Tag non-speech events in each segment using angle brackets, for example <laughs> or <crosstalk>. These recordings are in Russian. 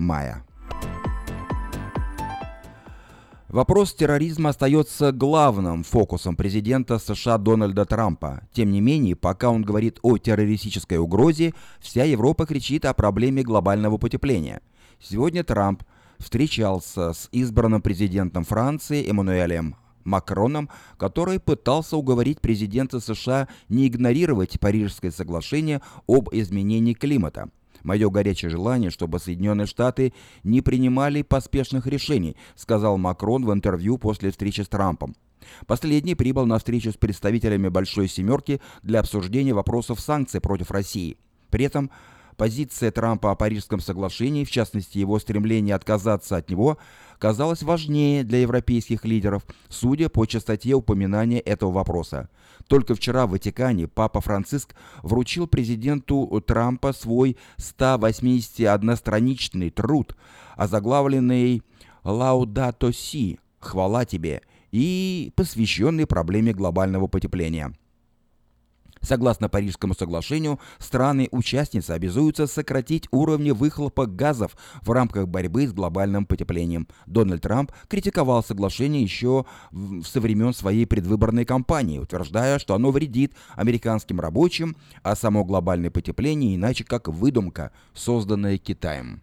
мая. Вопрос терроризма остается главным фокусом президента США Дональда Трампа. Тем не менее, пока он говорит о террористической угрозе, вся Европа кричит о проблеме глобального потепления. Сегодня Трамп встречался с избранным президентом Франции Эммануэлем Макроном, который пытался уговорить президента США не игнорировать Парижское соглашение об изменении климата – Мое горячее желание, чтобы Соединенные Штаты не принимали поспешных решений, сказал Макрон в интервью после встречи с Трампом. Последний прибыл на встречу с представителями Большой Семерки для обсуждения вопросов санкций против России. При этом позиция Трампа о Парижском соглашении, в частности его стремление отказаться от него, казалась важнее для европейских лидеров, судя по частоте упоминания этого вопроса. Только вчера в Ватикане Папа Франциск вручил президенту Трампа свой 181-страничный труд, озаглавленный «Лаудато Си» – «Хвала тебе» и посвященный проблеме глобального потепления. Согласно Парижскому соглашению, страны-участницы обязуются сократить уровни выхлопа газов в рамках борьбы с глобальным потеплением. Дональд Трамп критиковал соглашение еще со времен своей предвыборной кампании, утверждая, что оно вредит американским рабочим, а само глобальное потепление иначе как выдумка, созданная Китаем.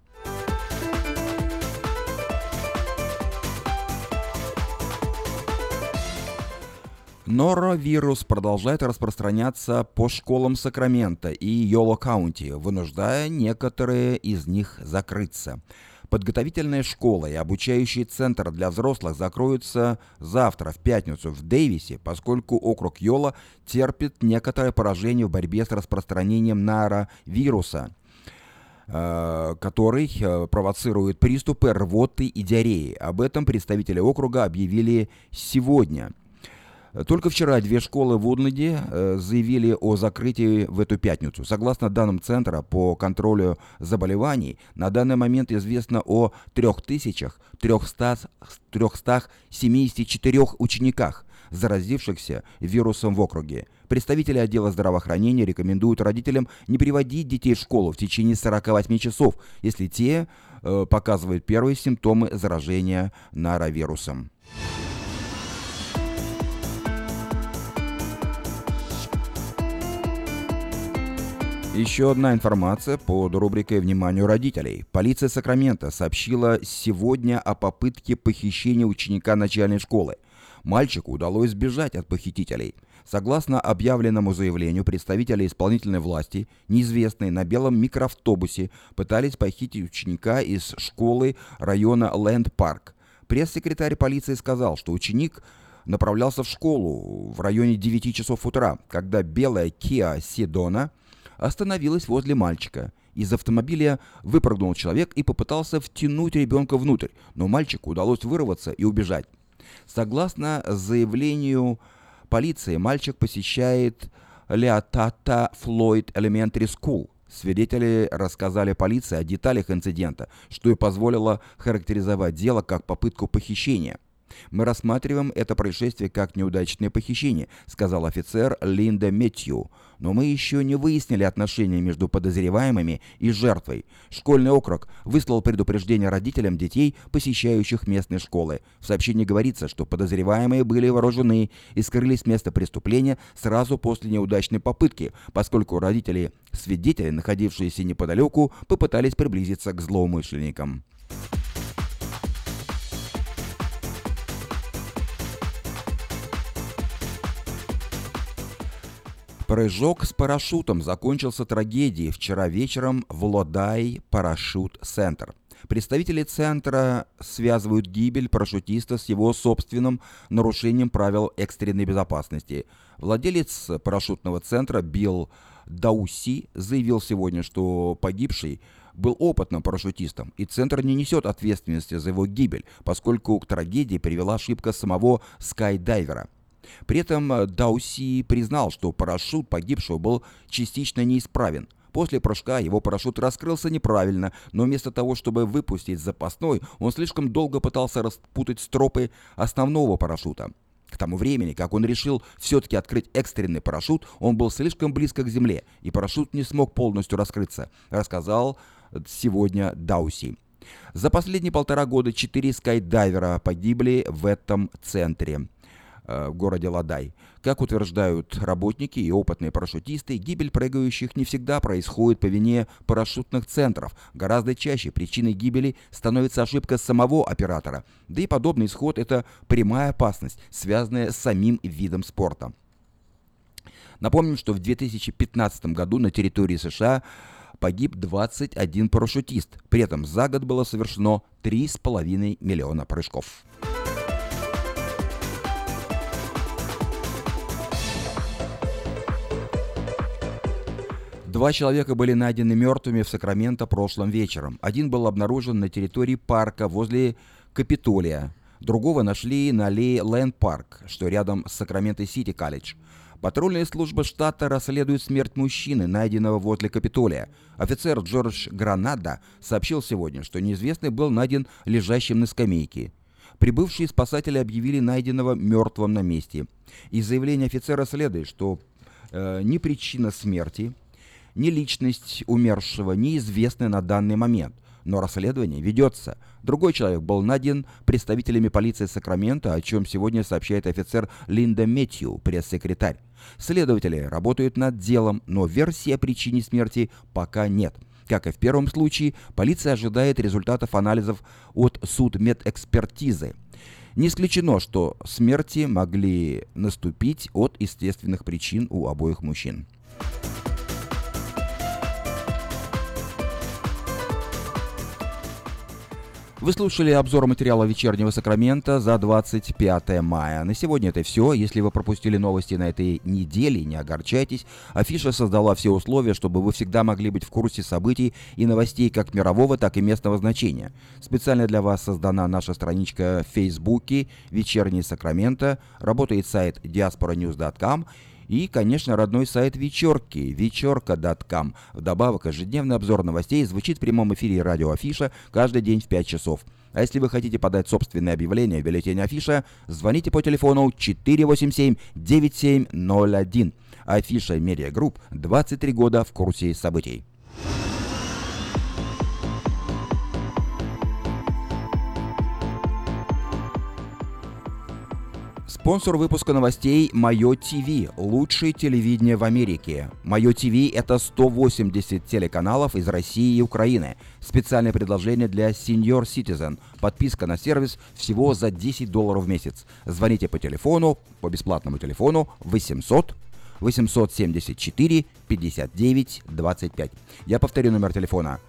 Норовирус продолжает распространяться по школам Сакрамента и Йоло-Каунти, вынуждая некоторые из них закрыться. Подготовительная школа и обучающий центр для взрослых закроются завтра, в пятницу, в Дэвисе, поскольку округ Йола терпит некоторое поражение в борьбе с распространением норовируса э, который э, провоцирует приступы рвоты и диареи. Об этом представители округа объявили сегодня – только вчера две школы в Удленде э, заявили о закрытии в эту пятницу. Согласно данным Центра по контролю заболеваний, на данный момент известно о 3374 учениках, заразившихся вирусом в округе. Представители отдела здравоохранения рекомендуют родителям не приводить детей в школу в течение 48 часов, если те э, показывают первые симптомы заражения норовирусом. Еще одна информация под рубрикой «Вниманию родителей». Полиция Сакрамента сообщила сегодня о попытке похищения ученика начальной школы. Мальчику удалось сбежать от похитителей. Согласно объявленному заявлению, представители исполнительной власти, неизвестные на белом микроавтобусе, пытались похитить ученика из школы района Лэнд-Парк. Пресс-секретарь полиции сказал, что ученик направлялся в школу в районе 9 часов утра, когда белая Kia Sedona – остановилась возле мальчика. Из автомобиля выпрыгнул человек и попытался втянуть ребенка внутрь, но мальчику удалось вырваться и убежать. Согласно заявлению полиции, мальчик посещает Леотата Флойд Elementary School. Свидетели рассказали полиции о деталях инцидента, что и позволило характеризовать дело как попытку похищения – мы рассматриваем это происшествие как неудачное похищение, сказал офицер Линда Мэтью. Но мы еще не выяснили отношения между подозреваемыми и жертвой. Школьный округ выслал предупреждение родителям детей, посещающих местные школы. В сообщении говорится, что подозреваемые были вооружены и скрылись с места преступления сразу после неудачной попытки, поскольку родители свидетели, находившиеся неподалеку, попытались приблизиться к злоумышленникам. Прыжок с парашютом закончился трагедией вчера вечером в Лодай Парашют Центр. Представители центра связывают гибель парашютиста с его собственным нарушением правил экстренной безопасности. Владелец парашютного центра Билл Дауси заявил сегодня, что погибший был опытным парашютистом, и Центр не несет ответственности за его гибель, поскольку к трагедии привела ошибка самого скайдайвера – при этом э, Дауси признал, что парашют погибшего был частично неисправен. После прыжка его парашют раскрылся неправильно, но вместо того, чтобы выпустить запасной, он слишком долго пытался распутать стропы основного парашюта. К тому времени, как он решил все-таки открыть экстренный парашют, он был слишком близко к земле, и парашют не смог полностью раскрыться, рассказал сегодня Дауси. За последние полтора года четыре скайдайвера погибли в этом центре в городе Ладай. Как утверждают работники и опытные парашютисты, гибель прыгающих не всегда происходит по вине парашютных центров. Гораздо чаще причиной гибели становится ошибка самого оператора. Да и подобный исход – это прямая опасность, связанная с самим видом спорта. Напомним, что в 2015 году на территории США погиб 21 парашютист. При этом за год было совершено 3,5 миллиона прыжков. Два человека были найдены мертвыми в Сакраменто прошлым вечером. Один был обнаружен на территории парка возле Капитолия. Другого нашли на аллее Лэнд Парк, что рядом с Сакраменто-Сити колледж. Патрульная служба штата расследует смерть мужчины, найденного возле Капитолия. Офицер Джордж Гранада сообщил сегодня, что неизвестный был найден лежащим на скамейке. Прибывшие спасатели объявили найденного мертвым на месте. Из заявления офицера следует, что э, ни причина смерти, ни личность умершего неизвестны на данный момент – но расследование ведется. Другой человек был найден представителями полиции Сакрамента, о чем сегодня сообщает офицер Линда Мэтью, пресс-секретарь. Следователи работают над делом, но версии о причине смерти пока нет. Как и в первом случае, полиция ожидает результатов анализов от судмедэкспертизы. Не исключено, что смерти могли наступить от естественных причин у обоих мужчин. Вы слушали обзор материала «Вечернего Сакрамента» за 25 мая. На сегодня это все. Если вы пропустили новости на этой неделе, не огорчайтесь. Афиша создала все условия, чтобы вы всегда могли быть в курсе событий и новостей как мирового, так и местного значения. Специально для вас создана наша страничка в Фейсбуке «Вечерний Сакрамента». Работает сайт diasporanews.com и, конечно, родной сайт вечерки, vecherka.com. Вдобавок, ежедневный обзор новостей звучит в прямом эфире радио Афиша каждый день в 5 часов. А если вы хотите подать собственное объявление в бюллетене Афиша, звоните по телефону 487-9701. Афиша Медиа Групп 23 года в курсе событий. Спонсор выпуска новостей Мое ТВ, лучшее телевидение в Америке. Мое ТВ это 180 телеканалов из России и Украины. Специальное предложение для Senior Citizen. Подписка на сервис всего за 10 долларов в месяц. Звоните по телефону, по бесплатному телефону 800 874 59 25. Я повторю номер телефона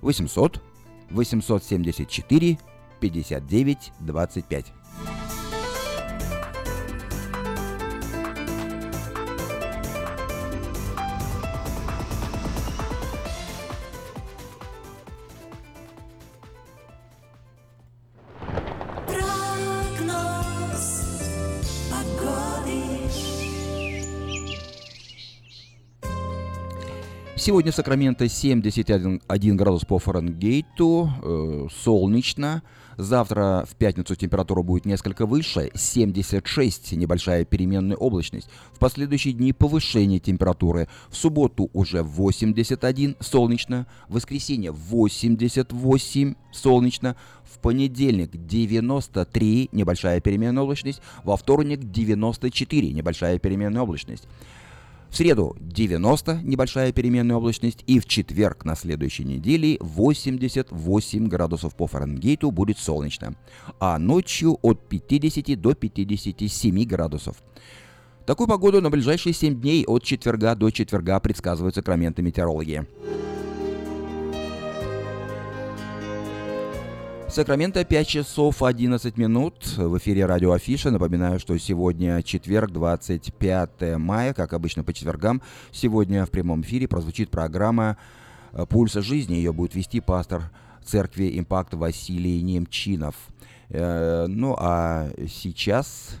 800 874 59 25. Сегодня в Сакраменто 71 градус по Фаренгейту, э, солнечно. Завтра в пятницу температура будет несколько выше, 76, небольшая переменная облачность. В последующие дни повышение температуры. В субботу уже 81, солнечно. В воскресенье 88, солнечно. В понедельник 93, небольшая переменная облачность. Во вторник 94, небольшая переменная облачность. В среду 90 небольшая переменная облачность и в четверг на следующей неделе 88 градусов по Фаренгейту будет солнечно, а ночью от 50 до 57 градусов. Такую погоду на ближайшие 7 дней от четверга до четверга предсказывают сакраменты метеорологи. Сакраменто 5 часов 11 минут. В эфире радио Афиша. Напоминаю, что сегодня четверг, 25 мая, как обычно по четвергам. Сегодня в прямом эфире прозвучит программа э, «Пульса жизни». Ее будет вести пастор церкви «Импакт» Василий Немчинов. Э, ну а сейчас...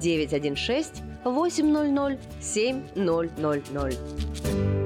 916 800 7000.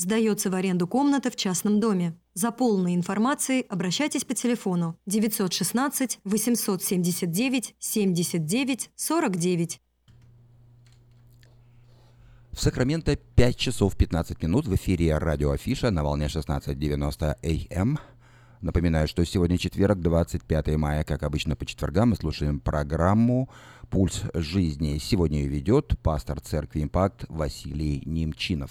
Сдается в аренду комната в частном доме. За полной информацией обращайтесь по телефону 916 879 79 49. В Сакраменто 5 часов 15 минут в эфире радио Афиша на волне 16.90 АМ. Напоминаю, что сегодня четверг, 25 мая, как обычно по четвергам, мы слушаем программу «Пульс жизни». Сегодня ее ведет пастор церкви «Импакт» Василий Немчинов.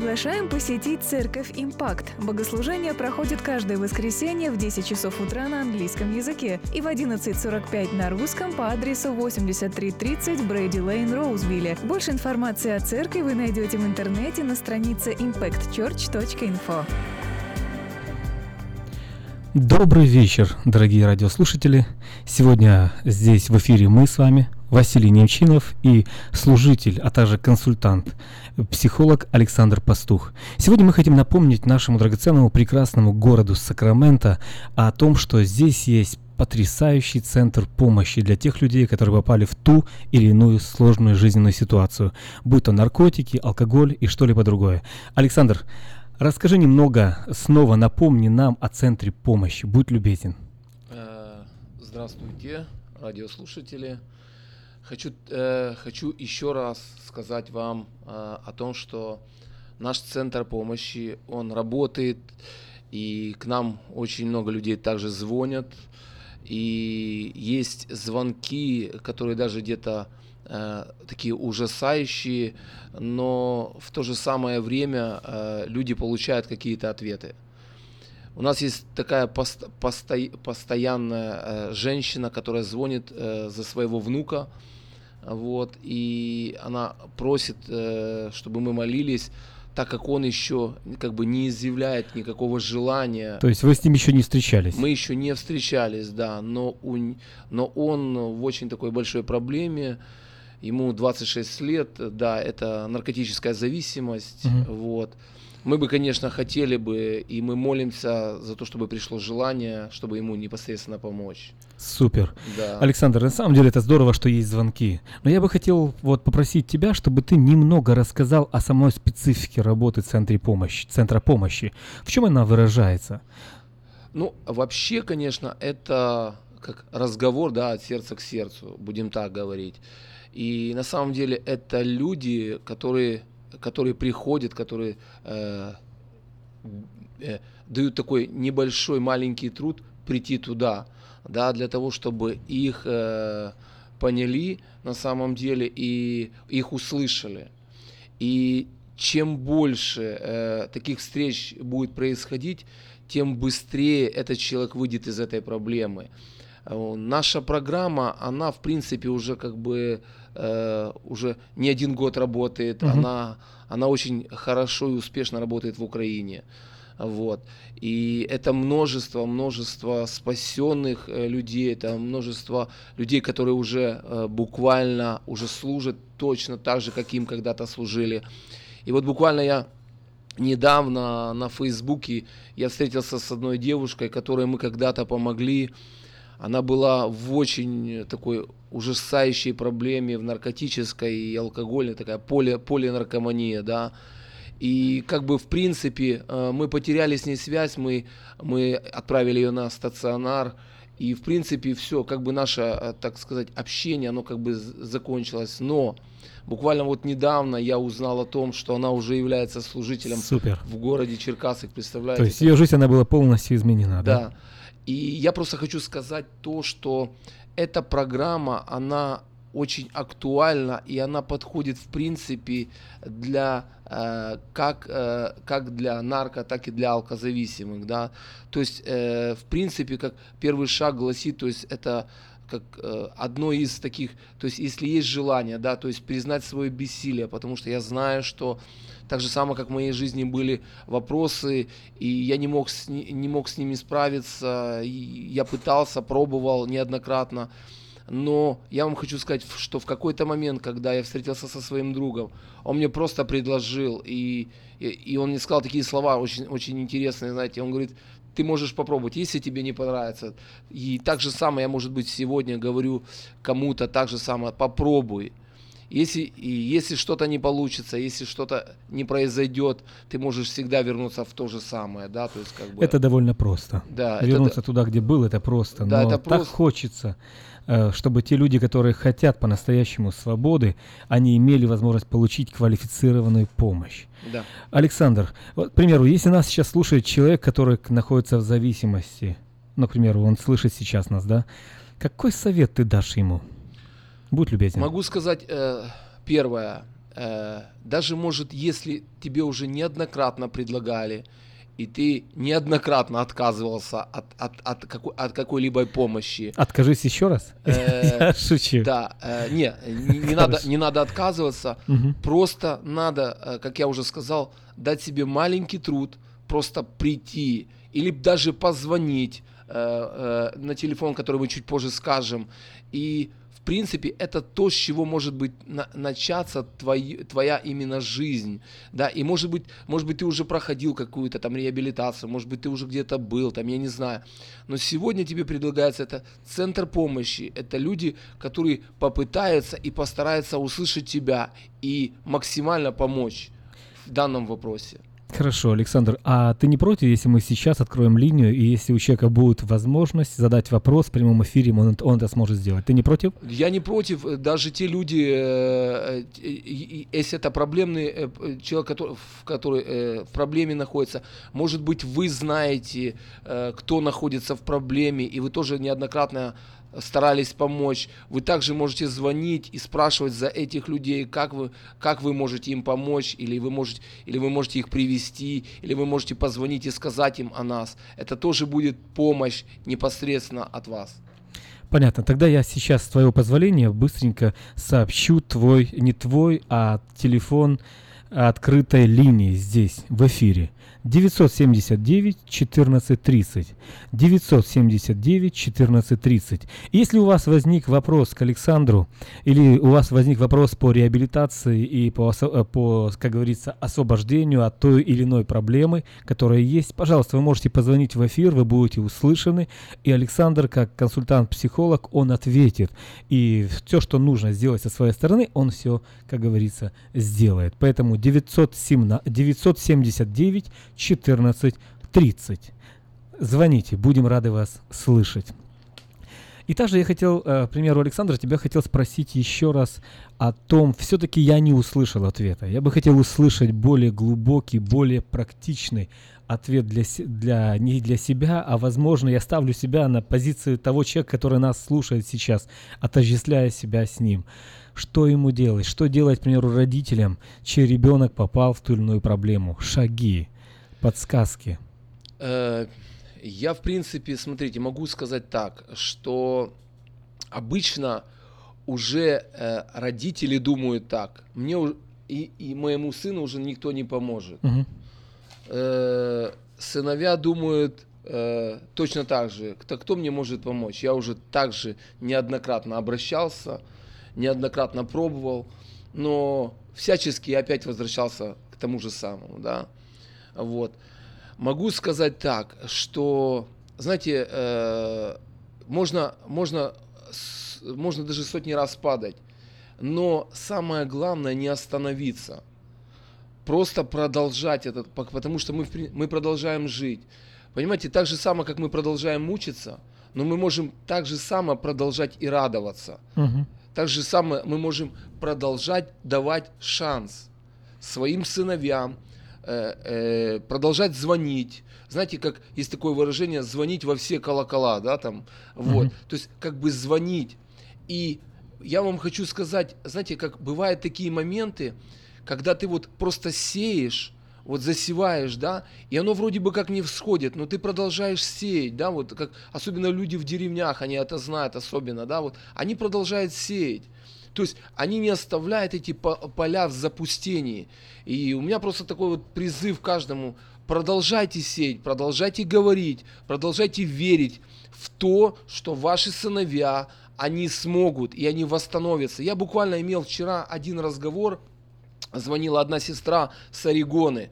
Приглашаем посетить Церковь Импакт. Богослужение проходит каждое воскресенье в 10 часов утра на английском языке и в 11.45 на русском по адресу 8330 Брейди Лейн, Роузвилле. Больше информации о церкви вы найдете в интернете на странице impactchurch.info. Добрый вечер, дорогие радиослушатели. Сегодня здесь в эфире мы с вами, Василий Немчинов и служитель, а также консультант, психолог Александр Пастух. Сегодня мы хотим напомнить нашему драгоценному прекрасному городу Сакраменто о том, что здесь есть потрясающий центр помощи для тех людей, которые попали в ту или иную сложную жизненную ситуацию, будь то наркотики, алкоголь и что-либо другое. Александр, расскажи немного, снова напомни нам о центре помощи, будь любезен. Здравствуйте, радиослушатели. Хочу, э, хочу еще раз сказать вам э, о том, что наш центр помощи, он работает, и к нам очень много людей также звонят, и есть звонки, которые даже где-то э, такие ужасающие, но в то же самое время э, люди получают какие-то ответы. У нас есть такая пост, посто, постоянная э, женщина, которая звонит э, за своего внука, вот, и она просит, э, чтобы мы молились, так как он еще как бы не изъявляет никакого желания. То есть вы с ним еще не встречались? Мы еще не встречались, да, но, у, но он в очень такой большой проблеме, ему 26 лет, да, это наркотическая зависимость, угу. вот. Мы бы, конечно, хотели бы, и мы молимся за то, чтобы пришло желание, чтобы ему непосредственно помочь. Супер. Да. Александр, на самом деле это здорово, что есть звонки. Но я бы хотел вот попросить тебя, чтобы ты немного рассказал о самой специфике работы центре помощи, центра помощи. В чем она выражается? Ну, вообще, конечно, это как разговор, да, от сердца к сердцу, будем так говорить. И на самом деле это люди, которые которые приходят, которые э, э, дают такой небольшой маленький труд прийти туда, да, для того, чтобы их э, поняли на самом деле и их услышали. И чем больше э, таких встреч будет происходить, тем быстрее этот человек выйдет из этой проблемы. Э, наша программа, она в принципе уже как бы э, уже не один год работает, угу. она, она очень хорошо и успешно работает в Украине. Вот. И это множество, множество спасенных э, людей, это множество людей, которые уже э, буквально уже служат точно так же, как им когда-то служили. И вот буквально я недавно на Фейсбуке я встретился с одной девушкой, которой мы когда-то помогли она была в очень такой ужасающей проблеме в наркотической и алкогольной, такая поле, полинаркомания, да. И как бы в принципе э, мы потеряли с ней связь, мы, мы отправили ее на стационар, и в принципе все, как бы наше, э, так сказать, общение, оно как бы закончилось. Но буквально вот недавно я узнал о том, что она уже является служителем Супер. в городе Черкасах, представляете? То есть ее жизнь, она была полностью изменена, да? Да. И я просто хочу сказать то, что эта программа, она очень актуальна и она подходит в принципе для э, как э, как для нарко, так и для алкозависимых, да. То есть э, в принципе как первый шаг гласит, то есть это как э, одно из таких, то есть если есть желание, да, то есть признать свое бессилие, потому что я знаю, что так же самое, как в моей жизни были вопросы, и я не мог с, не мог с ними справиться, я пытался, пробовал неоднократно, но я вам хочу сказать, что в какой-то момент, когда я встретился со своим другом, он мне просто предложил, и, и, и он мне сказал такие слова очень, очень интересные, знаете, он говорит, ты можешь попробовать, если тебе не понравится. И так же самое я, может быть, сегодня говорю кому-то, так же самое, попробуй. Если, и если что-то не получится, если что-то не произойдет, ты можешь всегда вернуться в то же самое, да, то есть как бы... Это довольно просто. Да. Вернуться это, туда, где был, это просто. Да, но это так просто. хочется, э, чтобы те люди, которые хотят по-настоящему свободы, они имели возможность получить квалифицированную помощь. Да. Александр, вот, к примеру, если нас сейчас слушает человек, который находится в зависимости, ну, к примеру, он слышит сейчас нас, да, какой совет ты дашь ему? Будь любезен. Могу сказать э, первое. Э, даже, может, если тебе уже неоднократно предлагали, и ты неоднократно отказывался от, от, от, какой, от какой-либо помощи. Откажись еще раз? Э, <laughs> Я шучу. Да, э, не, не, надо, не надо отказываться. Просто надо, э, как я уже сказал, дать себе маленький труд, просто прийти или даже позвонить на телефон, который мы чуть позже скажем, и принципе, это то, с чего может быть на, начаться твой, твоя именно жизнь, да, и может быть, может быть, ты уже проходил какую-то там реабилитацию, может быть, ты уже где-то был, там, я не знаю, но сегодня тебе предлагается это центр помощи, это люди, которые попытаются и постараются услышать тебя и максимально помочь в данном вопросе. Хорошо, Александр, а ты не против, если мы сейчас откроем линию, и если у человека будет возможность задать вопрос в прямом эфире, он, он это сможет сделать? Ты не против? Я не против. Даже те люди, э, э, если это проблемный э, человек, который, который в проблеме находится, может быть, вы знаете, кто находится в проблеме, и вы тоже неоднократно старались помочь. Вы также можете звонить и спрашивать за этих людей, как вы, как вы можете им помочь, или вы, можете, или вы можете их привести, или вы можете позвонить и сказать им о нас. Это тоже будет помощь непосредственно от вас. Понятно. Тогда я сейчас, с твоего позволения, быстренько сообщу твой, не твой, а телефон открытой линии здесь, в эфире. 979 14 30. 979 14 30. Если у вас возник вопрос к Александру, или у вас возник вопрос по реабилитации и по, э, по, как говорится, освобождению от той или иной проблемы, которая есть, пожалуйста, вы можете позвонить в эфир, вы будете услышаны, и Александр, как консультант-психолог, он ответит. И все, что нужно сделать со своей стороны, он все, как говорится, сделает. Поэтому 907, 979 14.30. Звоните, будем рады вас слышать. И также я хотел, э, к примеру, Александр, тебя хотел спросить еще раз о том, все-таки я не услышал ответа. Я бы хотел услышать более глубокий, более практичный ответ для, для, не для себя, а, возможно, я ставлю себя на позицию того человека, который нас слушает сейчас, отождествляя себя с ним. Что ему делать? Что делать, к примеру, родителям, чей ребенок попал в ту или иную проблему? Шаги подсказки? Э, я, в принципе, смотрите, могу сказать так, что обычно уже э, родители думают так, мне и, и моему сыну уже никто не поможет. Угу. Сыновья думают точно так же, кто, кто мне может помочь? Я уже также неоднократно обращался, неоднократно пробовал, но всячески опять возвращался к тому же самому, да. Вот. Могу сказать так, что, знаете, э, можно, можно, можно даже сотни раз падать, но самое главное не остановиться. Просто продолжать этот, потому что мы, мы продолжаем жить. Понимаете, так же самое, как мы продолжаем мучиться, но мы можем так же самое продолжать и радоваться. Угу. Так же самое мы можем продолжать давать шанс своим сыновьям, Э, э, продолжать звонить. Знаете, как есть такое выражение звонить во все колокола, да, там, вот. Mm-hmm. То есть как бы звонить. И я вам хочу сказать, знаете, как бывают такие моменты, когда ты вот просто сеешь, вот засеваешь, да, и оно вроде бы как не всходит, но ты продолжаешь сеять, да, вот как особенно люди в деревнях, они это знают особенно, да, вот они продолжают сеять. То есть они не оставляют эти поля в запустении. И у меня просто такой вот призыв каждому, продолжайте сеять, продолжайте говорить, продолжайте верить в то, что ваши сыновья, они смогут и они восстановятся. Я буквально имел вчера один разговор, звонила одна сестра с Орегоны.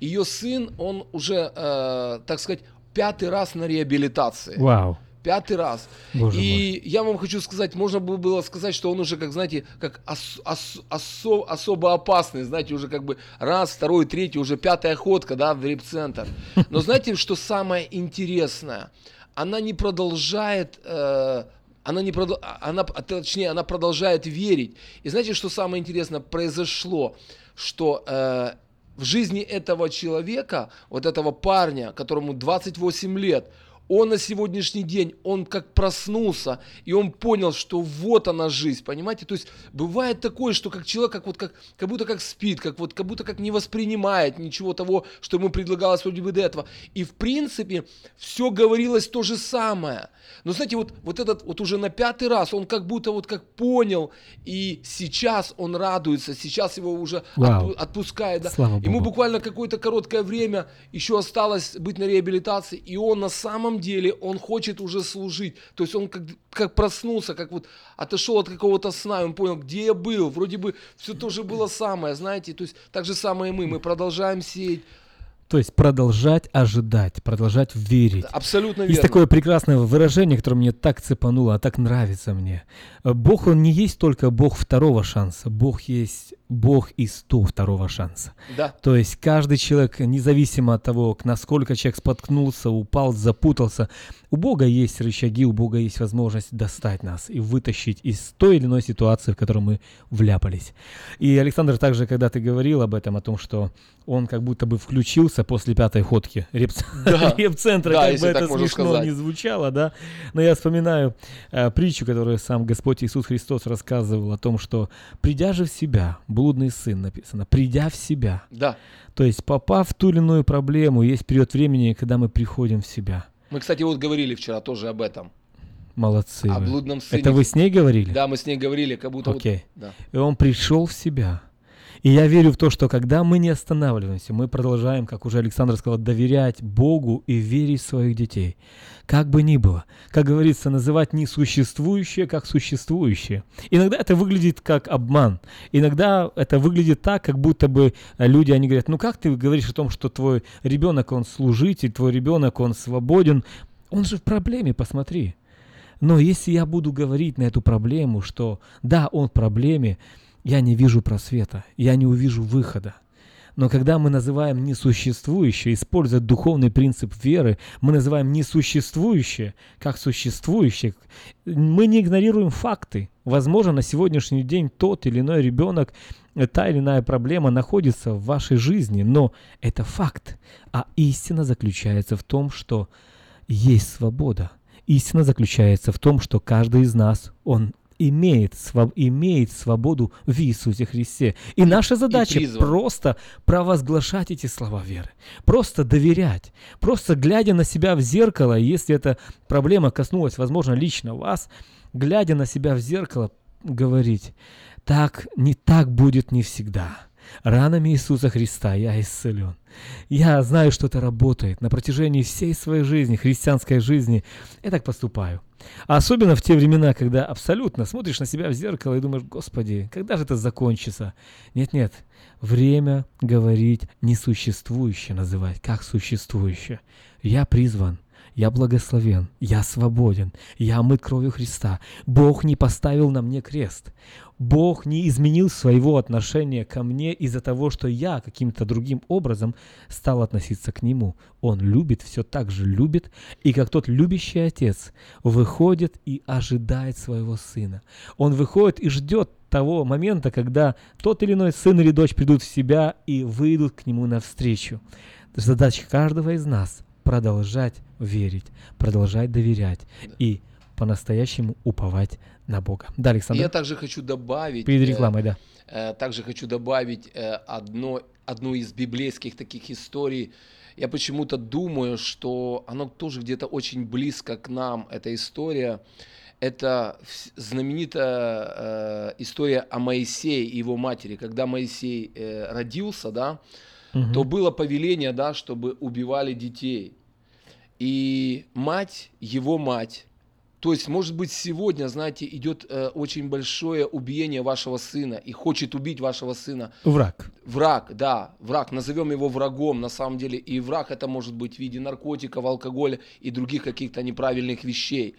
Ее сын, он уже, э, так сказать, пятый раз на реабилитации. Вау пятый раз. Боже и мой. я вам хочу сказать, можно было сказать, что он уже, как знаете, как ос, ос, осо, особо опасный, знаете, уже как бы раз, второй, третий, уже пятая ходка, да, в реп-центр. <laughs> Но знаете, что самое интересное? Она не продолжает э, она не продол... она, точнее, она продолжает верить. И знаете, что самое интересное произошло? Что э, в жизни этого человека, вот этого парня, которому 28 лет, он на сегодняшний день, он как проснулся, и он понял, что вот она жизнь, понимаете? То есть бывает такое, что как человек, как вот как, как будто как спит, как вот как будто как не воспринимает ничего того, что ему предлагалось вроде бы до этого. И в принципе все говорилось то же самое. Но знаете, вот, вот этот вот уже на пятый раз он как будто вот как понял, и сейчас он радуется, сейчас его уже отпу- отпускает. Да? Слава Ему буквально какое-то короткое время еще осталось быть на реабилитации, и он на самом деле он хочет уже служить. То есть он как, как проснулся, как вот отошел от какого-то сна, он понял, где я был. Вроде бы все тоже было самое, знаете. То есть так же самое мы. Мы продолжаем сеять то есть продолжать ожидать, продолжать верить. Абсолютно верно. Есть такое прекрасное выражение, которое мне так цепануло, а так нравится мне. Бог, Он не есть только Бог второго шанса, Бог есть Бог и сто второго шанса. Да. То есть каждый человек, независимо от того, насколько человек споткнулся, упал, запутался, у Бога есть рычаги, у Бога есть возможность достать нас и вытащить из той или иной ситуации, в которой мы вляпались. И Александр также, когда ты говорил об этом, о том, что он как будто бы включился открылся после пятой ходки реп... Да. <laughs> реп-центра, Да, как бы это смешно сказать. не звучало, да. Но я вспоминаю э, притчу, которую сам Господь Иисус Христос рассказывал о том, что придя же в себя, блудный сын написано, придя в себя, Да. то есть попав в ту или иную проблему, есть период времени, когда мы приходим в себя. Мы, кстати, вот говорили вчера тоже об этом. Молодцы О вы. блудном сыне. Это вы с ней говорили? Да, мы с ней говорили, как будто вот- Окей. да. И он пришел в себя. И я верю в то, что когда мы не останавливаемся, мы продолжаем, как уже Александр сказал, доверять Богу и верить в своих детей. Как бы ни было, как говорится, называть несуществующее как существующее. Иногда это выглядит как обман. Иногда это выглядит так, как будто бы люди, они говорят, ну как ты говоришь о том, что твой ребенок, он служитель, твой ребенок, он свободен. Он же в проблеме, посмотри. Но если я буду говорить на эту проблему, что да, он в проблеме, я не вижу просвета, я не увижу выхода. Но когда мы называем несуществующее, используя духовный принцип веры, мы называем несуществующее как существующее, мы не игнорируем факты. Возможно, на сегодняшний день тот или иной ребенок, та или иная проблема находится в вашей жизни, но это факт. А истина заключается в том, что есть свобода. Истина заключается в том, что каждый из нас, он имеет, своб- имеет свободу в Иисусе Христе. И наша задача призван. просто провозглашать эти слова веры. Просто доверять. Просто глядя на себя в зеркало, если эта проблема коснулась, возможно, лично вас, глядя на себя в зеркало, говорить, так, не так будет не всегда. Ранами Иисуса Христа я исцелен. Я знаю, что это работает на протяжении всей своей жизни, христианской жизни. Я так поступаю. А особенно в те времена, когда абсолютно смотришь на себя в зеркало и думаешь, Господи, когда же это закончится? Нет-нет, время говорить несуществующее называть, как существующее. Я призван, я благословен, я свободен, я омыт кровью Христа. Бог не поставил на мне крест. Бог не изменил своего отношения ко мне из-за того, что я каким-то другим образом стал относиться к Нему. Он любит, все так же любит, и как тот любящий отец выходит и ожидает своего сына. Он выходит и ждет того момента, когда тот или иной сын или дочь придут в себя и выйдут к нему навстречу. Задача каждого из нас продолжать верить, продолжать доверять и по-настоящему уповать на Бога. Да, Александр? я также хочу добавить... Перед э, рекламой, да. Э, Также хочу добавить э, одно, одну из библейских таких историй. Я почему-то думаю, что оно тоже где-то очень близко к нам, эта история. Это знаменитая э, история о Моисее и его матери. Когда Моисей э, родился, да, Мгм. то было повеление, да, чтобы убивали детей. И мать, его мать, то есть, может быть, сегодня, знаете, идет э, очень большое убиение вашего сына и хочет убить вашего сына. Враг. Враг, да, враг, назовем его врагом, на самом деле, и враг это может быть в виде наркотиков, алкоголя и других каких-то неправильных вещей.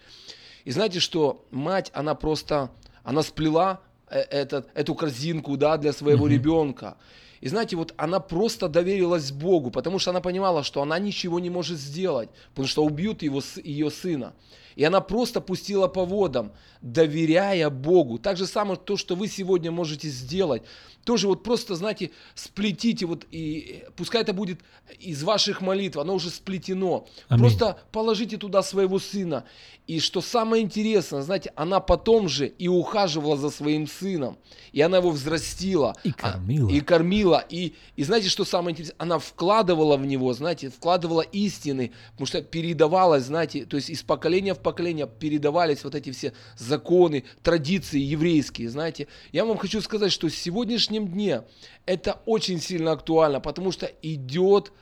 И знаете что, мать, она просто, она сплела э, этот, эту корзинку, да, для своего Мгм. ребенка. И знаете, вот она просто доверилась Богу, потому что она понимала, что она ничего не может сделать, потому что убьют его, ее сына. И она просто пустила по водам, доверяя Богу. Так же самое то, что вы сегодня можете сделать. Тоже вот просто, знаете, сплетите, вот и пускай это будет из ваших молитв, оно уже сплетено. Аминь. Просто положите туда своего сына. И что самое интересное, знаете, она потом же и ухаживала за своим сыном. И она его взрастила. И А- кормила. И кормила. И, и знаете, что самое интересное? Она вкладывала в него, знаете, вкладывала истины, потому что передавалось, знаете, то есть из поколения в поколение передавались вот эти все законы, традиции еврейские, знаете. Я вам хочу сказать, что в сегодняшнем дне это очень сильно актуально, потому что идет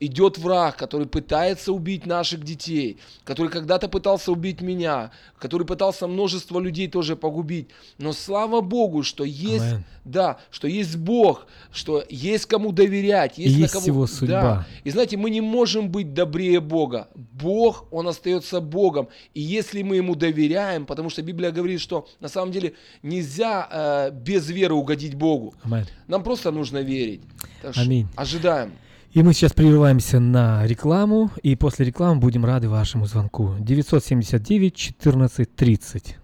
идет враг, который пытается убить наших детей, который когда-то пытался убить меня, который пытался множество людей тоже погубить. Но слава Богу, что есть, Амен. да, что есть Бог, что есть кому доверять, есть, И на есть кого, его Да. судьба. И знаете, мы не можем быть добрее Бога. Бог, Он остается Богом. И если мы Ему доверяем, потому что Библия говорит, что на самом деле нельзя э, без веры угодить Богу. Аминь. Нам просто нужно верить. Так Аминь. Ожидаем. И мы сейчас прерываемся на рекламу, и после рекламы будем рады вашему звонку. 979 14 30.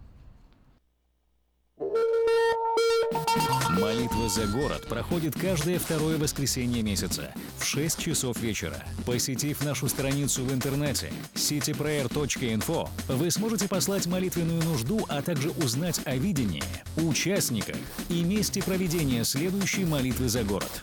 Молитва за город проходит каждое второе воскресенье месяца в 6 часов вечера. Посетив нашу страницу в интернете cityprayer.info, вы сможете послать молитвенную нужду, а также узнать о видении, участниках и месте проведения следующей молитвы за город.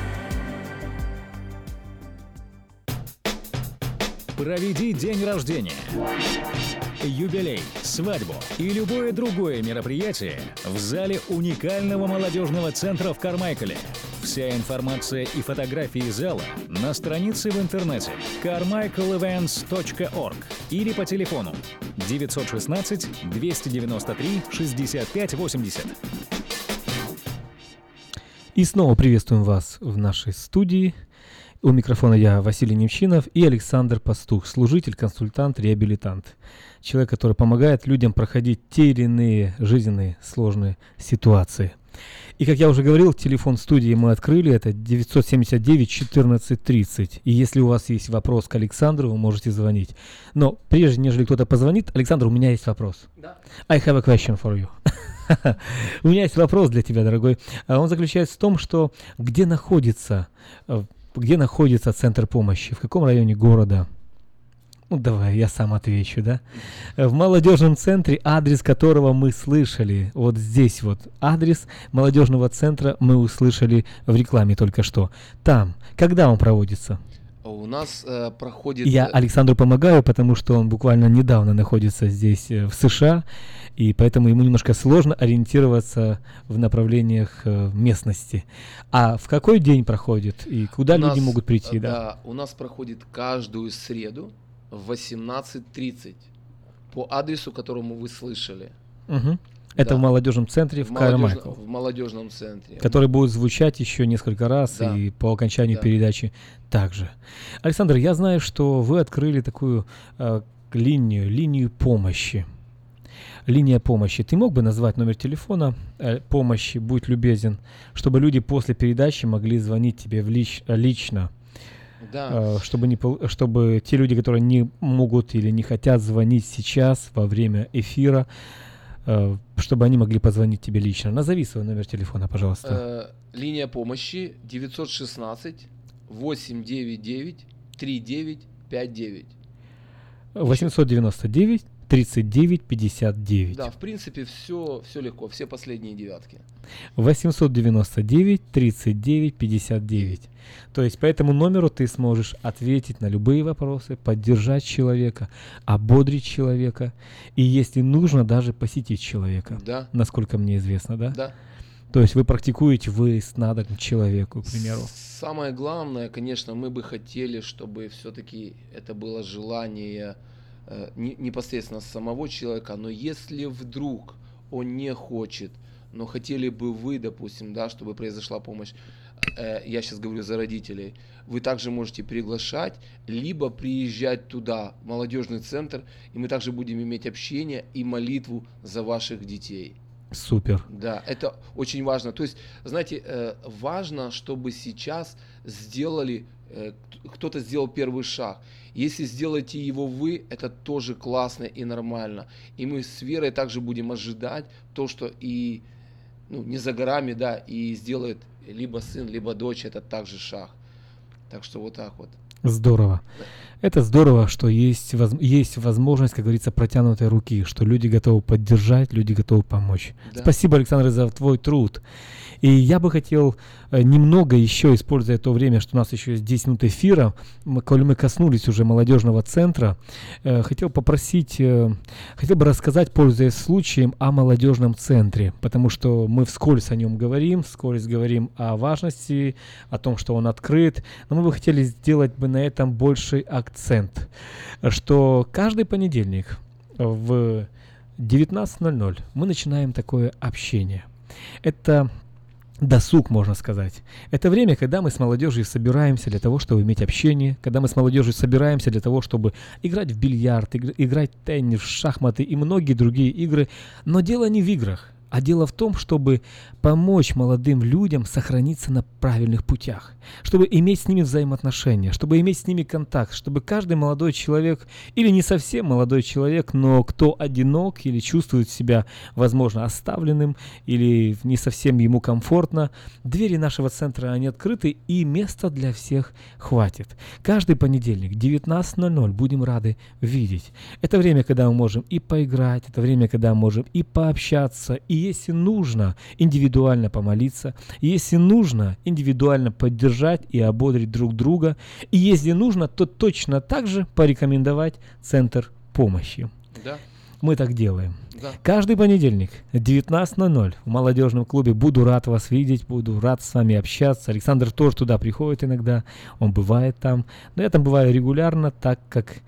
Проведи день рождения юбилей, свадьбу и любое другое мероприятие в зале уникального молодежного центра в Кармайкале. Вся информация и фотографии зала на странице в интернете carmichaelevents.org или по телефону 916 293 65 80. И снова приветствуем вас в нашей студии. У микрофона я, Василий Немчинов, и Александр Пастух, служитель, консультант, реабилитант. Человек, который помогает людям проходить те или иные жизненные сложные ситуации. И, как я уже говорил, телефон студии мы открыли, это 979 14 30. И если у вас есть вопрос к Александру, вы можете звонить. Но прежде, нежели кто-то позвонит, Александр, у меня есть вопрос. Да. I have a question for you. <laughs> у меня есть вопрос для тебя, дорогой. А Он заключается в том, что где находится э, где находится центр помощи, в каком районе города? Ну, давай, я сам отвечу, да? В молодежном центре, адрес которого мы слышали, вот здесь вот адрес молодежного центра мы услышали в рекламе только что. Там, когда он проводится? У нас э, проходит... Я Александру помогаю, потому что он буквально недавно находится здесь, э, в США, и поэтому ему немножко сложно ориентироваться в направлениях э, местности. А в какой день проходит и куда у люди нас, могут прийти? Да, Да. у нас проходит каждую среду в 18.30 по адресу, которому вы слышали. Мгм. Это Да. в молодежном центре в, молодежно- Кармайкл, в молодежном центре. который будет звучать еще несколько раз Да. и по окончанию Да. передачи также. Александр, я знаю, что вы открыли такую э, линию, линию помощи. Линия помощи. Ты мог бы назвать номер телефона э, помощи, будь любезен, чтобы люди после передачи могли звонить тебе в лич- лично, Да. э, чтобы, не, чтобы те люди, которые не могут или не хотят звонить сейчас во время эфира, чтобы они могли позвонить тебе лично. Назови свой номер телефона, пожалуйста. Э, линия помощи 916 899 3959. 899 39 59. Да, в принципе, все, все легко, все последние девятки. 899 39 59. То есть по этому номеру ты сможешь ответить на любые вопросы, поддержать человека, ободрить человека и, если нужно, даже посетить человека. Да, Насколько мне известно, да? да. То есть вы практикуете выезд на дом человеку, к примеру. Самое главное, конечно, мы бы хотели, чтобы все-таки это было желание непосредственно самого человека, но если вдруг он не хочет, но хотели бы вы, допустим, да, чтобы произошла помощь, э, я сейчас говорю за родителей, вы также можете приглашать, либо приезжать туда, в молодежный центр, и мы также будем иметь общение и молитву за ваших детей. Супер. Да, это очень важно. То есть, знаете, э, важно, чтобы сейчас сделали, э, кто-то сделал первый шаг. Если сделаете его вы, это тоже классно и нормально. И мы с верой также будем ожидать то, что и ну, не за горами, да, и сделает либо сын, либо дочь, это также шаг. Так что вот так вот. Здорово. Это здорово, что есть, воз- есть возможность, как говорится, протянутой руки, что люди готовы поддержать, люди готовы помочь. Да. Спасибо, Александр, за твой труд. И я бы хотел э, немного еще, используя то время, что у нас еще есть 10 минут эфира, мы, коль мы коснулись уже молодежного центра, э, хотел попросить, э, хотел бы рассказать, пользуясь случаем, о молодежном центре, потому что мы вскользь о нем говорим, вскользь говорим о важности, о том, что он открыт, но мы бы хотели сделать бы на этом больший акцент, что каждый понедельник в 19.00 мы начинаем такое общение. Это досуг, можно сказать. Это время, когда мы с молодежью собираемся для того, чтобы иметь общение, когда мы с молодежью собираемся для того, чтобы играть в бильярд, играть в теннис, в шахматы и многие другие игры. Но дело не в играх. А дело в том, чтобы помочь молодым людям сохраниться на правильных путях, чтобы иметь с ними взаимоотношения, чтобы иметь с ними контакт, чтобы каждый молодой человек, или не совсем молодой человек, но кто одинок или чувствует себя, возможно, оставленным или не совсем ему комфортно, двери нашего центра, они открыты и места для всех хватит. Каждый понедельник 19.00 будем рады видеть. Это время, когда мы можем и поиграть, это время, когда мы можем и пообщаться, и если нужно индивидуально помолиться, если нужно индивидуально поддержать и ободрить друг друга, и если нужно, то точно так же порекомендовать центр помощи. Да. Мы так делаем. Да. Каждый понедельник 19.00 в молодежном клубе. Буду рад вас видеть, буду рад с вами общаться. Александр тоже туда приходит иногда, он бывает там. Но я там бываю регулярно, так как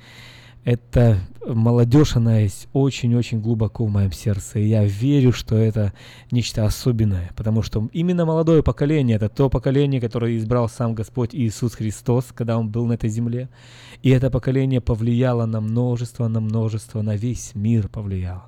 это молодежь, она есть очень-очень глубоко в моем сердце. И я верю, что это нечто особенное, потому что именно молодое поколение, это то поколение, которое избрал сам Господь Иисус Христос, когда Он был на этой земле. И это поколение повлияло на множество, на множество, на весь мир повлияло.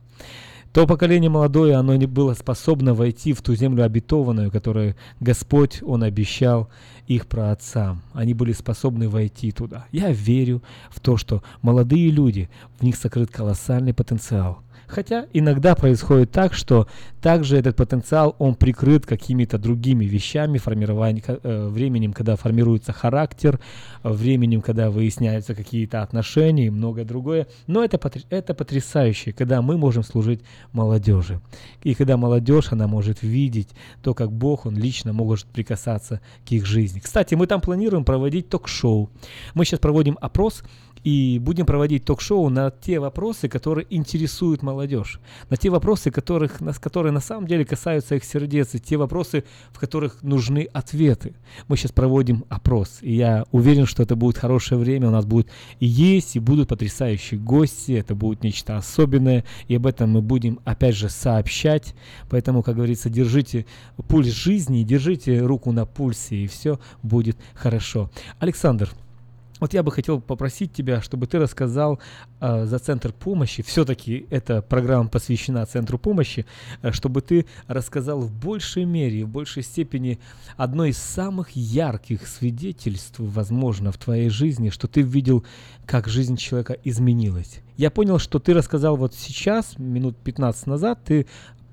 То поколение молодое, оно не было способно войти в ту землю обетованную, которую Господь, Он обещал их праотцам. Они были способны войти туда. Я верю в то, что молодые люди, в них сокрыт колоссальный потенциал. Хотя иногда происходит так, что также этот потенциал, он прикрыт какими-то другими вещами, формирование, э, временем, когда формируется характер, временем, когда выясняются какие-то отношения и многое другое. Но это, это потрясающе, когда мы можем служить молодежи. И когда молодежь, она может видеть то, как Бог, Он лично может прикасаться к их жизни. Кстати, мы там планируем проводить ток-шоу. Мы сейчас проводим опрос, и будем проводить ток-шоу на те вопросы, которые интересуют молодежь, на те вопросы, которых, которые на самом деле касаются их сердец, и те вопросы, в которых нужны ответы. Мы сейчас проводим опрос, и я уверен, что это будет хорошее время, у нас будет и есть, и будут потрясающие гости, это будет нечто особенное, и об этом мы будем опять же сообщать, поэтому, как говорится, держите пульс жизни, держите руку на пульсе, и все будет хорошо. Александр, вот я бы хотел попросить тебя, чтобы ты рассказал э, за Центр помощи, все-таки эта программа посвящена Центру помощи, э, чтобы ты рассказал в большей мере, в большей степени одно из самых ярких свидетельств, возможно, в твоей жизни, что ты видел, как жизнь человека изменилась. Я понял, что ты рассказал вот сейчас, минут 15 назад, ты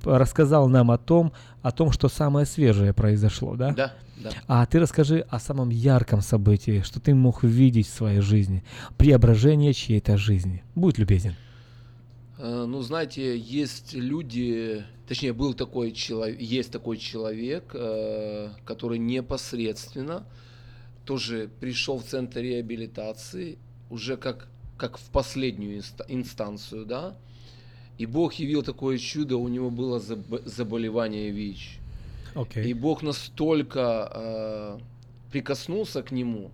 рассказал нам о том, о том, что самое свежее произошло, да? Да. Да. А ты расскажи о самом ярком событии, что ты мог видеть в своей жизни, преображение чьей-то жизни. Будь любезен. Э, ну, знаете, есть люди, точнее, был такой человек, есть такой человек, э, который непосредственно тоже пришел в центр реабилитации уже как, как в последнюю инстанцию, да, и Бог явил такое чудо, у него было заболевание ВИЧ. Okay. И Бог настолько э, прикоснулся к нему,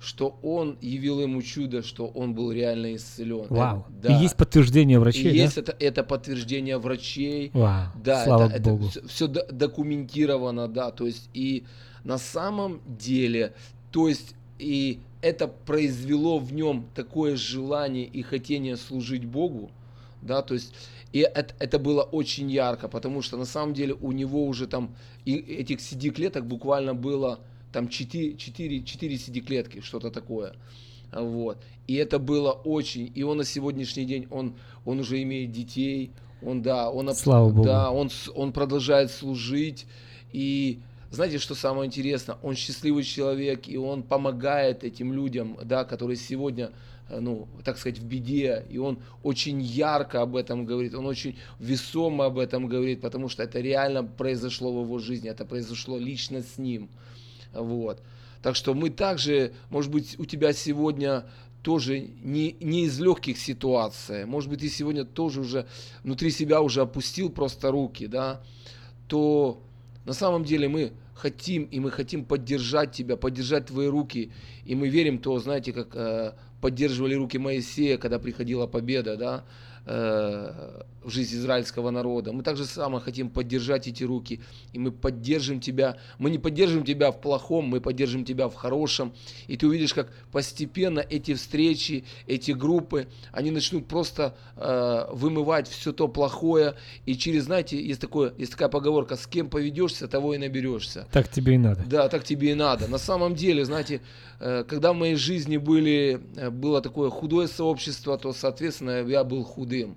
что он явил ему чудо, что он был реально исцелен. Вау. Wow. Да. И есть подтверждение врачей, и да? Есть это, это подтверждение врачей. Wow. Да, Слава это, Богу. это все документировано, да. То есть и на самом деле, то есть и это произвело в нем такое желание и хотение служить Богу, да, то есть и это, это было очень ярко, потому что на самом деле у него уже там и этих CD-клеток буквально было там 4, 4, 4 CD-клетки, что-то такое. Вот. И это было очень, и он на сегодняшний день, он, он уже имеет детей, он, да, он, Слава Богу. да, он, он продолжает служить, и знаете, что самое интересное, он счастливый человек, и он помогает этим людям, да, которые сегодня ну, так сказать, в беде, и он очень ярко об этом говорит, он очень весомо об этом говорит, потому что это реально произошло в его жизни, это произошло лично с ним, вот. Так что мы также, может быть, у тебя сегодня тоже не, не из легких ситуаций, может быть, ты сегодня тоже уже внутри себя уже опустил просто руки, да, то на самом деле мы хотим, и мы хотим поддержать тебя, поддержать твои руки, и мы верим, то, знаете, как э, поддерживали руки Моисея, когда приходила победа, да, э, в жизнь израильского народа. Мы также само хотим поддержать эти руки, и мы поддержим тебя. Мы не поддержим тебя в плохом, мы поддержим тебя в хорошем. И ты увидишь, как постепенно эти встречи, эти группы, они начнут просто э, вымывать все то плохое. И через, знаете, есть, такое, есть такая поговорка, с кем поведешься, того и наберешься. Так тебе и надо. Да, так тебе и надо. На самом деле, знаете, э, когда в моей жизни были, э, было такое худое сообщество, то, соответственно, я был худым.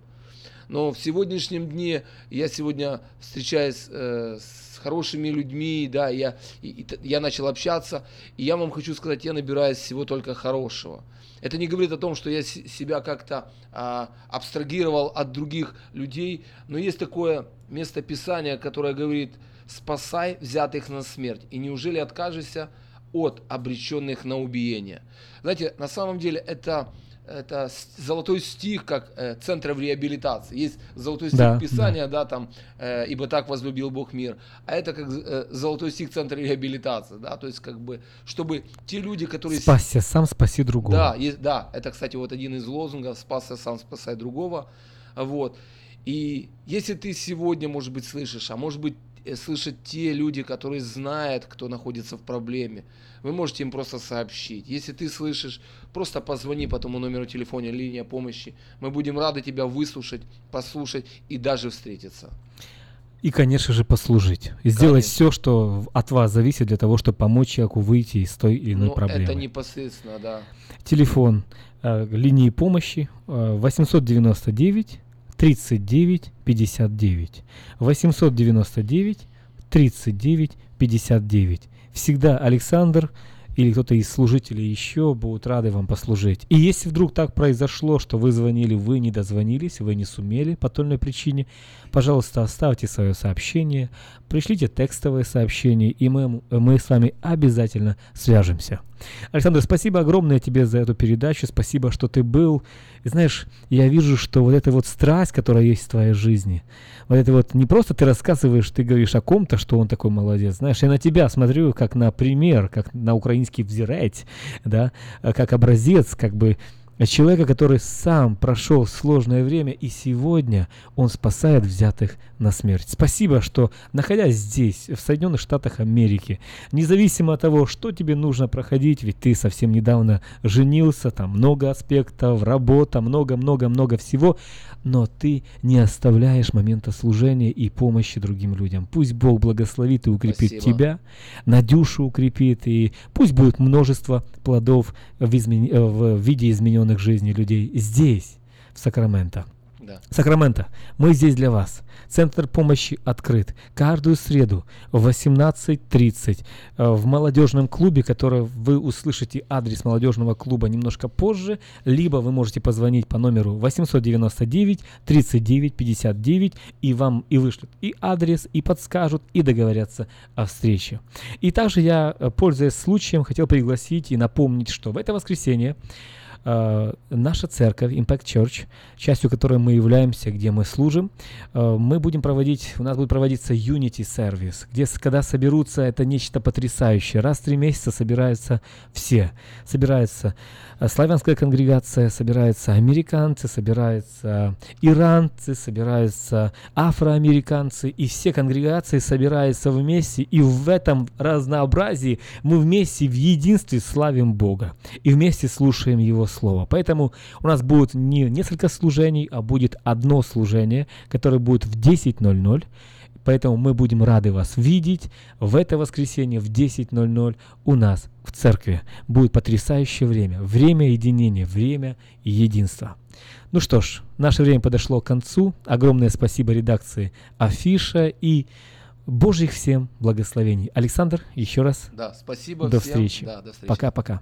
Но в сегодняшнем дне я сегодня встречаюсь э, с хорошими людьми, да, я, и, и, я начал общаться, и я вам хочу сказать, я набираюсь всего только хорошего. Это не говорит о том, что я себя как-то а, абстрагировал от других людей, но есть такое место Писания, которое говорит, спасай взятых на смерть, и неужели откажешься от обреченных на убиение. Знаете, на самом деле это это золотой стих, как э, центров реабилитации. Есть золотой стих да, Писания, да. да, там, э, ибо так возлюбил Бог мир. А это как э, золотой стих центра реабилитации, да, то есть как бы, чтобы те люди, которые... Спасся сам, спаси другого. Да, есть, да, это, кстати, вот один из лозунгов, спасся сам, спасай другого, вот. И если ты сегодня, может быть, слышишь, а может быть, слышат те люди, которые знают, кто находится в проблеме, вы можете им просто сообщить. Если ты слышишь, просто позвони по тому номеру телефона, линия помощи. Мы будем рады тебя выслушать, послушать и даже встретиться. И, конечно же, послужить. И сделать все, что от вас зависит для того, чтобы помочь человеку выйти из той или иной ну, проблемы. Это непосредственно, да. Телефон э, линии помощи э, 899 39 59. 899 39 59 всегда Александр или кто-то из служителей еще будут рады вам послужить. И если вдруг так произошло, что вы звонили, вы не дозвонились, вы не сумели по той или иной причине, пожалуйста, оставьте свое сообщение, пришлите текстовое сообщение, и мы, мы с вами обязательно свяжемся. Александр, спасибо огромное тебе за эту передачу, спасибо, что ты был. И знаешь, я вижу, что вот эта вот страсть, которая есть в твоей жизни, вот это вот не просто ты рассказываешь, ты говоришь о ком-то, что он такой молодец. Знаешь, я на тебя смотрю как на пример, как на украинский взирать, да, как образец, как бы человека, который сам прошел сложное время, и сегодня он спасает взятых на смерть. Спасибо, что, находясь здесь, в Соединенных Штатах Америки, независимо от того, что тебе нужно проходить, ведь ты совсем недавно женился, там много аспектов, работа, много-много-много всего, но ты не оставляешь момента служения и помощи другим людям. Пусть Бог благословит и укрепит Спасибо. тебя, Надюшу укрепит, и пусть будет множество плодов в, измен... В виде измененных жизней людей здесь, в Сакраменто. Да. Сакраменто, мы здесь для вас. Центр помощи открыт каждую среду в 18.30 э, в молодежном клубе, который вы услышите адрес молодежного клуба немножко позже, либо вы можете позвонить по номеру 899 39 59 и вам и вышлют и адрес, и подскажут, и договорятся о встрече. И также я, э, пользуясь случаем, хотел пригласить и напомнить, что в это воскресенье э, наша церковь, Impact Church, частью которой мы являемся, где мы служим, э, мы будем проводить, у нас будет проводиться Unity Service, где, когда соберутся, это нечто потрясающее. Раз в три месяца собираются все. Собирается э, славянская конгрегация, собираются американцы, собираются иранцы, собираются афроамериканцы, и все конгрегации собираются вместе, и в этом разнообразии мы вместе в единстве славим Бога, и вместе слушаем Его Слово. Поэтому у нас будет не несколько служений, а будет одно служение, которое будет в 10.00. Поэтому мы будем рады вас видеть в это воскресенье в 10.00 у нас в церкви. Будет потрясающее время. Время единения, время единства. Ну что ж, наше время подошло к концу. Огромное спасибо редакции Афиша и Божьих всем благословений. Александр, еще раз. Да, спасибо до всем. Встречи. Да, до встречи. Пока-пока.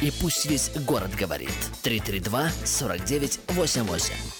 И пусть весь город говорит. 332-4988.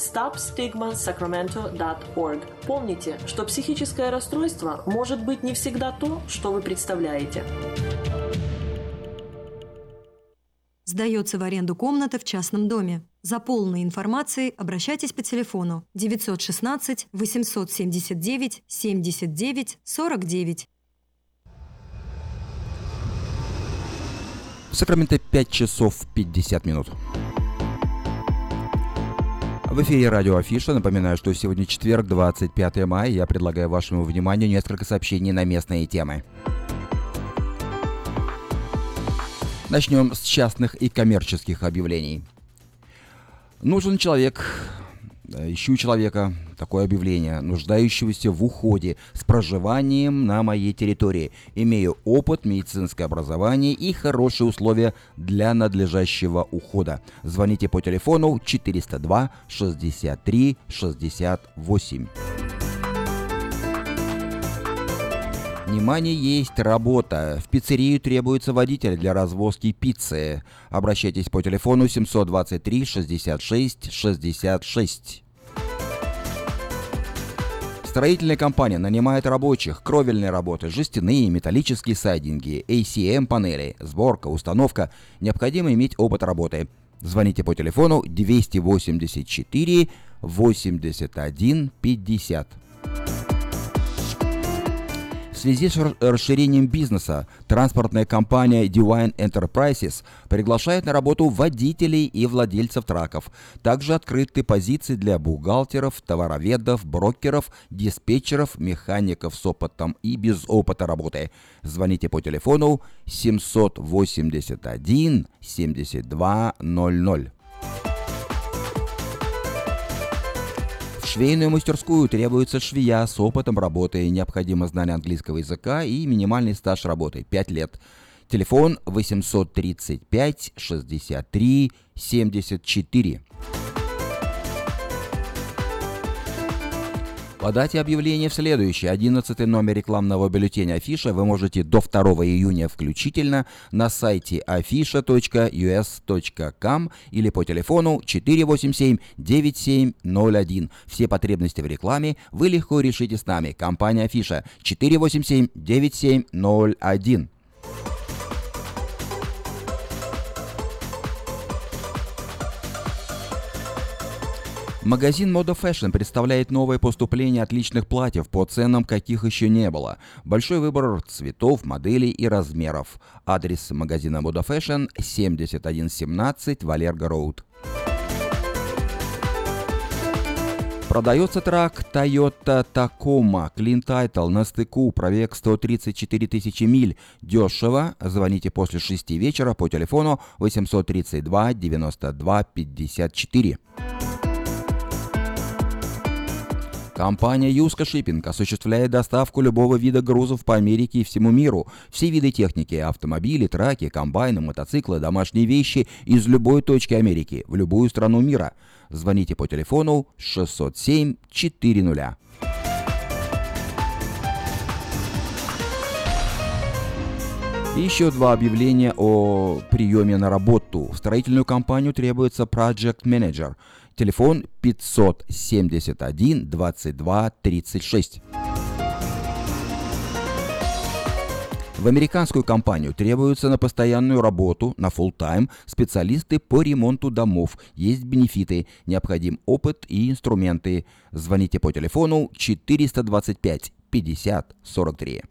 stopstigmasacramento.org. Помните, что психическое расстройство может быть не всегда то, что вы представляете. Сдается в аренду комната в частном доме. За полной информацией обращайтесь по телефону 916 879 79 49. В Сакраменто 5 часов 50 минут. В эфире радио Афиша. Напоминаю, что сегодня четверг, 25 мая. Я предлагаю вашему вниманию несколько сообщений на местные темы. Начнем с частных и коммерческих объявлений. Нужен человек, ищу человека, такое объявление, нуждающегося в уходе с проживанием на моей территории. Имею опыт, медицинское образование и хорошие условия для надлежащего ухода. Звоните по телефону 402 63 68. Внимание, есть работа. В пиццерию требуется водитель для развозки пиццы. Обращайтесь по телефону 723 66 66. Строительная компания нанимает рабочих, кровельные работы, жестяные, металлические сайдинги, ACM-панели, сборка, установка. Необходимо иметь опыт работы. Звоните по телефону 284 81 50. Связи с расширением бизнеса транспортная компания Divine Enterprises приглашает на работу водителей и владельцев траков. Также открыты позиции для бухгалтеров, товароведов, брокеров, диспетчеров, механиков с опытом и без опыта работы. Звоните по телефону 781 7200. Швейную мастерскую требуется швея с опытом работы, необходимо знание английского языка и минимальный стаж работы 5 лет. Телефон 835 63 74. Подать объявление в следующий, 11 номер рекламного бюллетеня Афиша вы можете до 2 июня включительно на сайте afisha.us.com или по телефону 487-9701. Все потребности в рекламе вы легко решите с нами. Компания Афиша 487-9701. Магазин Moda Fashion представляет новое поступление отличных платьев по ценам, каких еще не было. Большой выбор цветов, моделей и размеров. Адрес магазина Moda Fashion 7117 Валерго Роуд. Продается трак Toyota Tacoma Clean Title на стыку, пробег 134 тысячи миль. Дешево. Звоните после 6 вечера по телефону 832 92 54. Компания Юска Шиппинг осуществляет доставку любого вида грузов по Америке и всему миру. Все виды техники, автомобили, траки, комбайны, мотоциклы, домашние вещи из любой точки Америки в любую страну мира. Звоните по телефону 607 400. Еще два объявления о приеме на работу. В строительную компанию требуется Project Manager – Телефон 571 22 36. В американскую компанию требуются на постоянную работу, на full тайм специалисты по ремонту домов. Есть бенефиты, необходим опыт и инструменты. Звоните по телефону 425 50 43.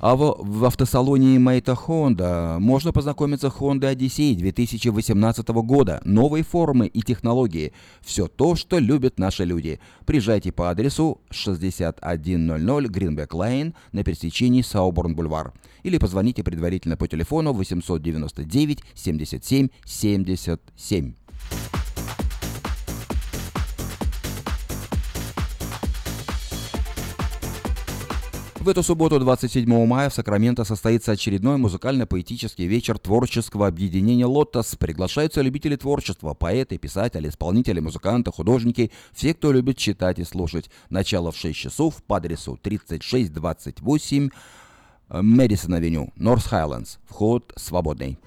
А в, в автосалоне Мэйта Honda можно познакомиться с Honda Odyssey 2018 года. Новые формы и технологии. Все то, что любят наши люди. Приезжайте по адресу 6100 Greenback Lane на пересечении Сауборн-Бульвар. Или позвоните предварительно по телефону 899 77 77. В эту субботу, 27 мая, в Сакраменто состоится очередной музыкально-поэтический вечер творческого объединения «Лотос». Приглашаются любители творчества, поэты, писатели, исполнители, музыканты, художники, все, кто любит читать и слушать. Начало в 6 часов по адресу 3628 Мэдисон-авеню, Норс Хайлендс. Вход свободный.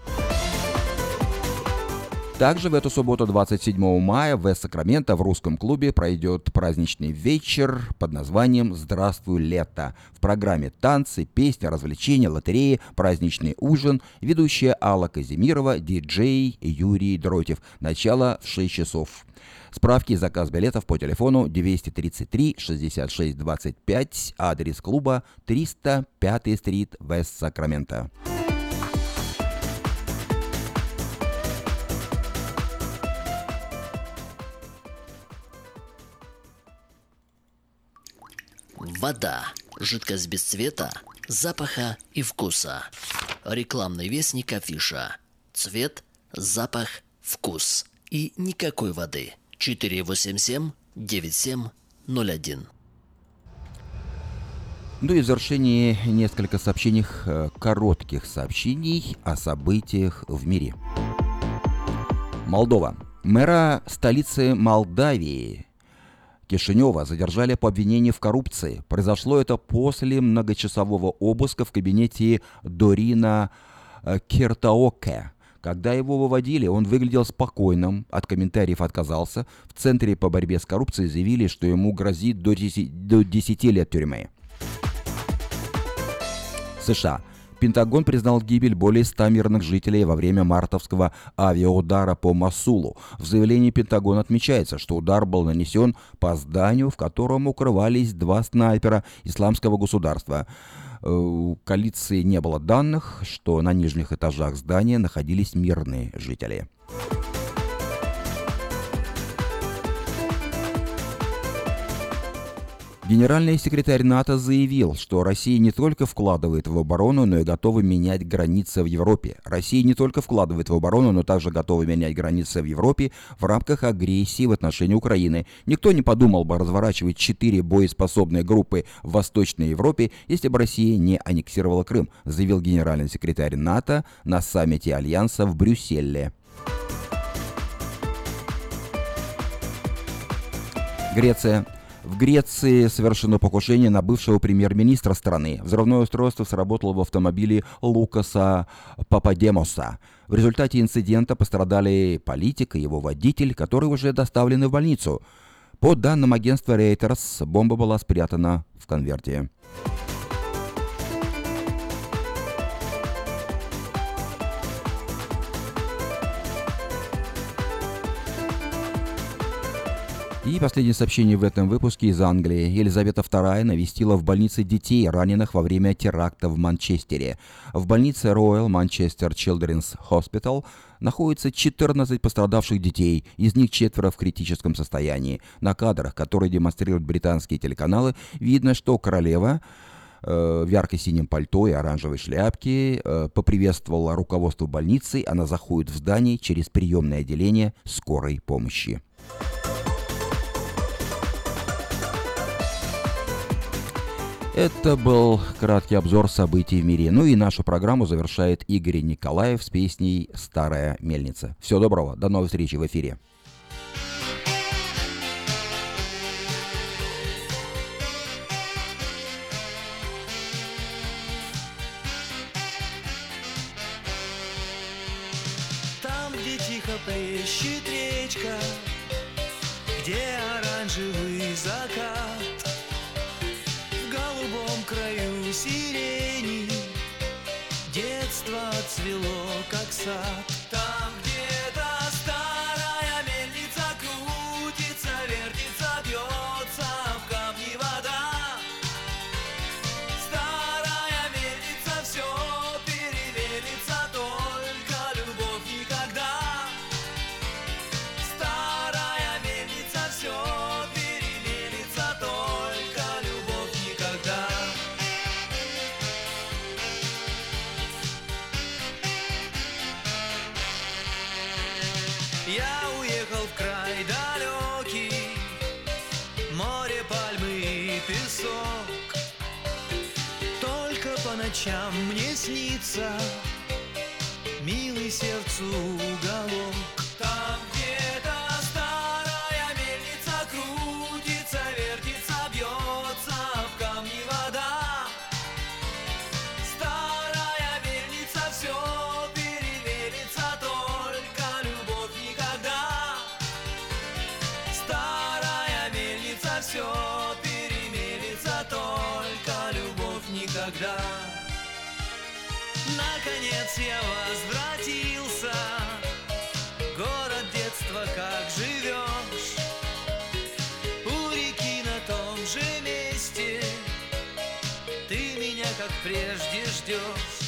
Также в эту субботу, 27 мая, в Сакраменто в русском клубе пройдет праздничный вечер под названием «Здравствуй, лето». В программе танцы, песни, развлечения, лотереи, праздничный ужин, ведущая Алла Казимирова, диджей Юрий Дротев. Начало в 6 часов. Справки и заказ билетов по телефону 233 66 25, адрес клуба 305 стрит, Вест Сакраменто. Вода. Жидкость без цвета, запаха и вкуса. Рекламный вестник афиша. Цвет, запах, вкус. И никакой воды. 487-9701. Ну и в завершении несколько сообщений, э, коротких сообщений о событиях в мире. Молдова. Мэра столицы Молдавии Кишинева задержали по обвинению в коррупции. Произошло это после многочасового обыска в кабинете Дорина э, Кертаоке. Когда его выводили, он выглядел спокойным, от комментариев отказался. В Центре по борьбе с коррупцией заявили, что ему грозит до 10, до 10 лет тюрьмы. США. Пентагон признал гибель более 100 мирных жителей во время мартовского авиаудара по Масулу. В заявлении Пентагона отмечается, что удар был нанесен по зданию, в котором укрывались два снайпера исламского государства. Э, у коалиции не было данных, что на нижних этажах здания находились мирные жители. Генеральный секретарь НАТО заявил, что Россия не только вкладывает в оборону, но и готова менять границы в Европе. Россия не только вкладывает в оборону, но также готова менять границы в Европе в рамках агрессии в отношении Украины. Никто не подумал бы разворачивать четыре боеспособные группы в Восточной Европе, если бы Россия не аннексировала Крым, заявил генеральный секретарь НАТО на саммите Альянса в Брюсселе. Греция. В Греции совершено покушение на бывшего премьер-министра страны. Взрывное устройство сработало в автомобиле Лукаса Пападемоса. В результате инцидента пострадали политик и его водитель, которые уже доставлены в больницу. По данным агентства Reuters, бомба была спрятана в конверте. И последнее сообщение в этом выпуске из Англии. Елизавета II навестила в больнице детей, раненых во время теракта в Манчестере. В больнице Royal Manchester Children's Hospital находится 14 пострадавших детей, из них четверо в критическом состоянии. На кадрах, которые демонстрируют британские телеканалы, видно, что королева э, в ярко-синем пальто и оранжевой шляпке э, поприветствовала руководство больницы. Она заходит в здание через приемное отделение скорой помощи. Это был краткий обзор событий в мире. Ну и нашу программу завершает Игорь Николаев с песней «Старая мельница». Всего доброго, до новой встречи в эфире. Там, где тихо плещет речка, где сирени детство цвело, как сад. Ночам мне снится милый сердцу Наконец я возвратился, город детства, как живешь. У реки на том же месте. Ты меня как прежде ждешь,